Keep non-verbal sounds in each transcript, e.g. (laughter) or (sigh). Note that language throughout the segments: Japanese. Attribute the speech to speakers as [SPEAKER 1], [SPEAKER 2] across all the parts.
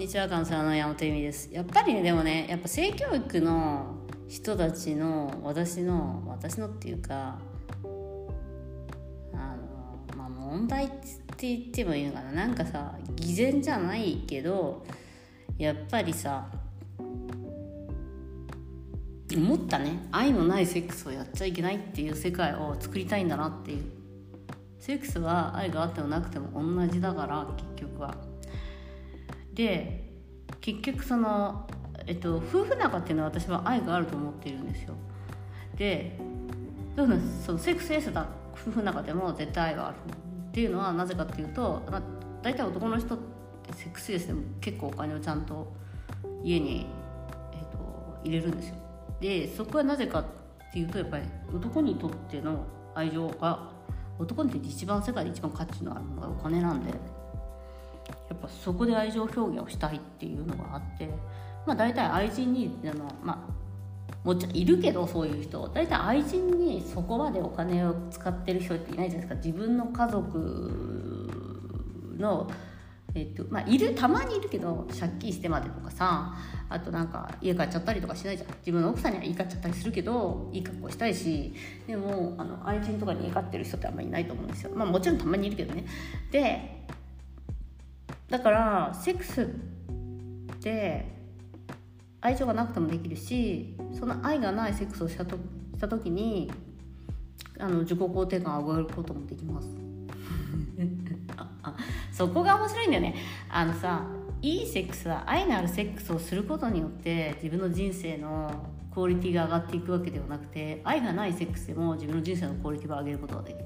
[SPEAKER 1] にちは関西の山本由美です。やっぱりねでもねやっぱ性教育の人たちの私の私のっていうかあのまあ問題って言ってもいいのかな。なんかさ偽善じゃないけどやっぱりさ思ったね。愛のないセックスをやっちゃいけないっていう世界を作りたいんだなっていう。セックスは愛があってもなくても同じだから結局は。で結局その、えっと、夫婦仲っていうのは私は愛があると思っているんですよ。でどうなんですそのセックスエスだ夫婦仲でも絶対愛がある。っていうのはなぜかっていうと大体男の人ってセックスレスでも結構お金をちゃんと家に、えっと、入れるんですよ。でそこはなぜかっていうとやっぱり男にとっての愛情が男にとって一番世界で一番価値のあるのがお金なんで。ぱそこで愛情表現をしたいっていうのがあってまあ大体愛人にあのまあもちろんいるけどそういう人大体愛人にそこまでお金を使ってる人っていないじゃないですか。自分の家族のえっとまあ、いるたまにいるけど借金してまでとかさあとなんか家買っちゃったりとかしないじゃん。自分の奥さんには家買っちゃったりするけどいい格好したいしでもあの愛人とかに家買ってる人ってあんまりいないと思うんですよ。まあもちろんたまにいるけどね。でだからセックスって愛情がなくてもできるしその愛がないセックスをしたとした時にあの自己肯定感を上げることもできます。(laughs) そこが面白いんだよね。あのさいいセックスは愛のあるセックスをすることによって自分の人生のクオリティが上がっていくわけではなくて愛がないセックスでも自分の人生のクオリティを上げることができる。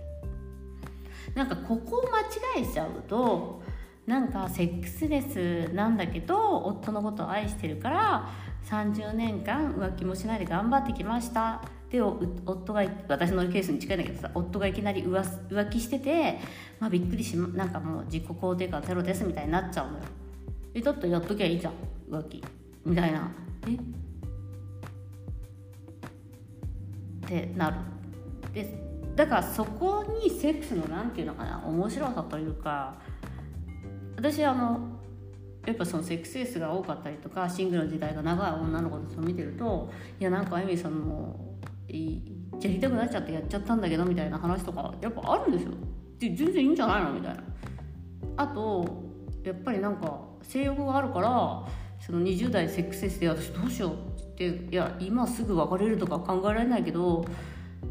[SPEAKER 1] なんかここを間違えちゃうとなんかセックスレスなんだけど夫のことを愛してるから30年間浮気もしないで頑張ってきました。で夫が私のケースに近いんだけどさ夫がいきなり浮気してて、まあ、びっくりしなんかもう自己肯定感ゼロですみたいになっちゃうのよ。えだってやっときゃいいじゃん浮気。みたいな。え？ってなる。でだからそこにセックスの何て言うのかな面白さというか私あのやっぱそのセックスレスが多かったりとかシングルの時代が長い女の子たちを見てるといやなんかあゆみさんもやりたくなっちゃってやっちゃったんだけどみたいな話とかやっぱあるんですよ。で全然いいんじゃないのみたいな。あとやっぱりなんか性欲があるからその20代セックスレスで私どうしようっていや今すぐ別れるとか考えられないけど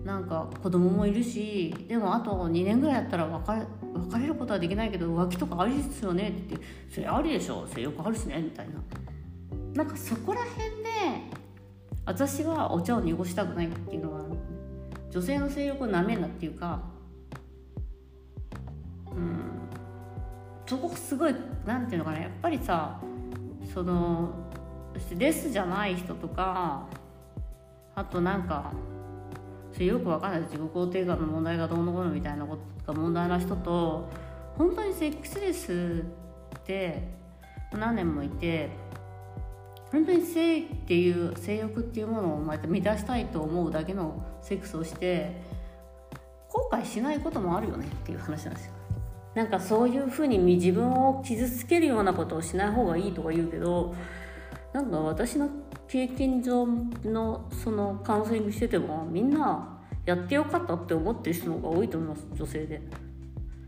[SPEAKER 1] なんか子供もいるしでもあと2年ぐらいやったら別れ別れることはできないけど浮気とかありですよねって言ってそれありでしょそれよくあるしねみたいな。なんかそこら辺で私はお茶を濁したくないっていうのは女性の性欲をなめんなっていうかうんそこすごいなんていうのかなやっぱりさそのレスじゃない人とかあとなんかそれよくわかんない自己肯定感の問題がどうのこうのみたいなことが問題な人と本当にセックスレスって何年もいて本当に性っていう性欲っていうものをまた満たしたいと思うだけのセックスをして後悔しないこともあるよねっていう話なんですよ。なんかそういうふうに自分を傷つけるようなことをしない方がいいとか言うけどなんか私の経験上のそのカウンセリングしててもみんなやってよかったって思ってる人の方が多いと思います女性で。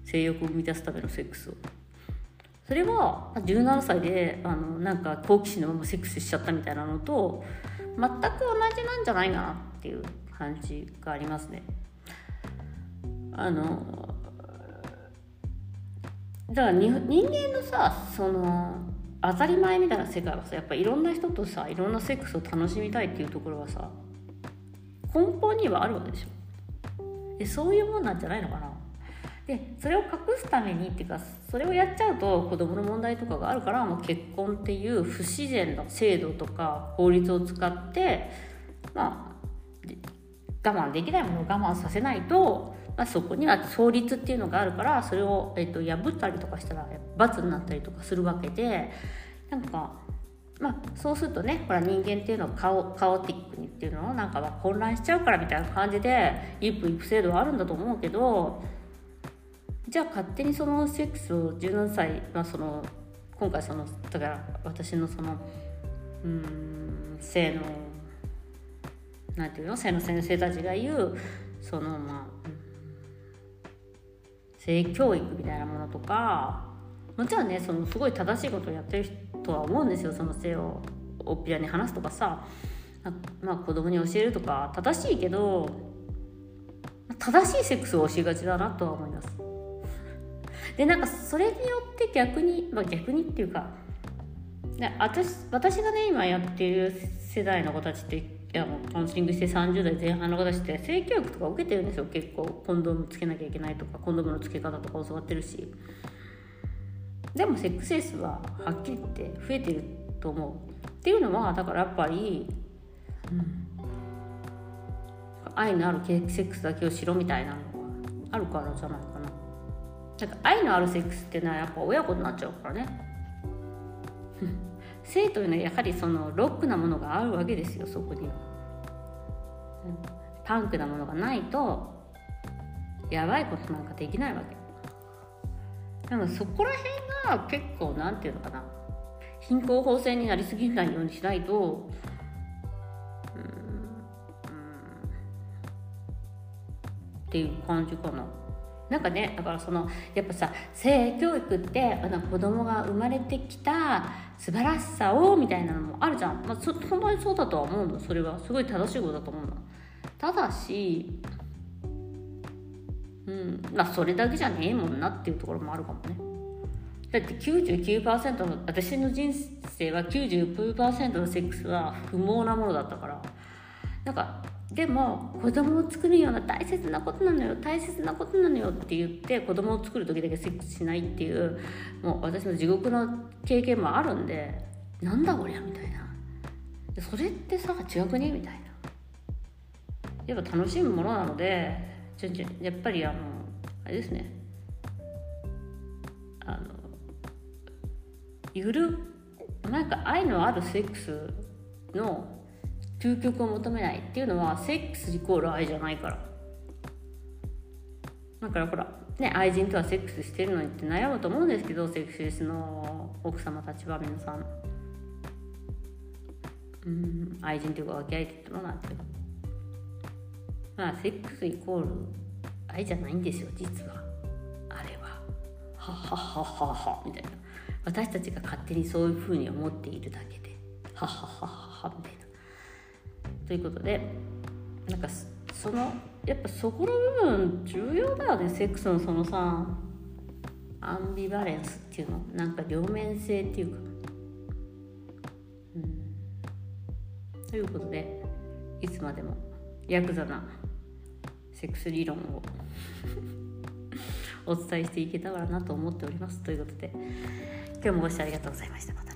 [SPEAKER 1] 性欲を満たすためのセックスを。それは17歳であのなんか好奇心のままセックスしちゃったみたいなのと全く同じなんじゃないかなっていう感じがありますね。あのだから人間のさその当たり前みたいな世界はさやっぱいろんな人とさいろんなセックスを楽しみたいっていうところはさ根本にはあるわけでしょ。でそういうもんなんじゃないのかな。でそれを隠すためにっていうかそれをやっちゃうと子供の問題とかがあるからもう結婚っていう不自然な制度とか法律を使ってまあ我慢できないものを我慢させないと、あ、そこには創立っていうのがあるからそれを、えっと、破ったりとかしたら罰になったりとかするわけでなんかまあ、そうするとねほら人間っていうのはカオカオティックにっていうのをなんか混乱しちゃうからみたいな感じで一夫一夫制度はあるんだと思うけどじゃあ勝手にそのセックスを17歳、まあ、その今回そのだから私のそのうん性のなんていうの性の先生たちが言うそのまあ性教育みたいなものとかもちろんねそのすごい正しいことをやってるとは思うんですよその性をおっぴらに話すとかさ。まあ子供に教えるとか正しいけど正しいセックスを教えがちだなとは思います。でなんかそれによって逆に、まあ、逆にっていうか私私がね今やってる世代の子たちっていやもうカウンセリングして30代前半の子たちって性教育とか受けてるんですよ。結構コンドームつけなきゃいけないとかコンドームのつけ方とか教わってるし。でもセックスレスははっきり言って増えてると思う。っていうのはだからやっぱり、うん、愛のあるセックスだけをしろみたいなのがあるからじゃないかな。なんか愛のあるセックスってのはやっぱ親子になっちゃうからね。性というのはやはりそのロックなものがあるわけですよそこには、うん、パンクなものがないとやばいことなんかできないわけ。でもそこら辺が結構なんていうのかな。貧困法制になりすぎないようにしないとうん、うん。っていう感じかな。なんかねだからそのやっぱさ性教育ってあの子供が生まれてきた素晴らしさをみたいなのもあるじゃん、まあ、そ本当にそうだとは思うの。それは。すごい正しいことだと思うの。ただしうん。まあそれだけじゃねえもんなっていうところもあるかもね。だって99%の私の人生は99%のセックスは不毛なものだったから。なんかでも子供を作るような大切なことなのよ大切なことなのよって言って子供を作る時だけセックスしないっていうもう私の地獄の経験もあるんでなんだこりゃみたいな。それってさ違くねみたいな。やっぱ楽しむものなのでやっぱりあのあれですね。あのゆるなんか愛のあるセックスの究極を求めないっていうのはセックスイコール愛じゃないから。だからほらね愛人とはセックスしてるのにって悩むと思うんですけどセックスレスの奥様たちは皆さん。うん愛人というか分け合いって言ってもなんて。いうまあセックスイコール愛じゃないんですよ実は。あれはははははは。みたいな。私たちが勝手にそういうふうに思っているだけで。ははははは。いなということでなんかそのやっぱそこの部分重要だよねセックスのそのさアンビバレンスっていうの。なんか両面性っていうか。うん。ということでいつまでもヤクザなセックス理論を (laughs) お伝えしていけたらなと思っております。ということで今日もご視聴ありがとうございました。また。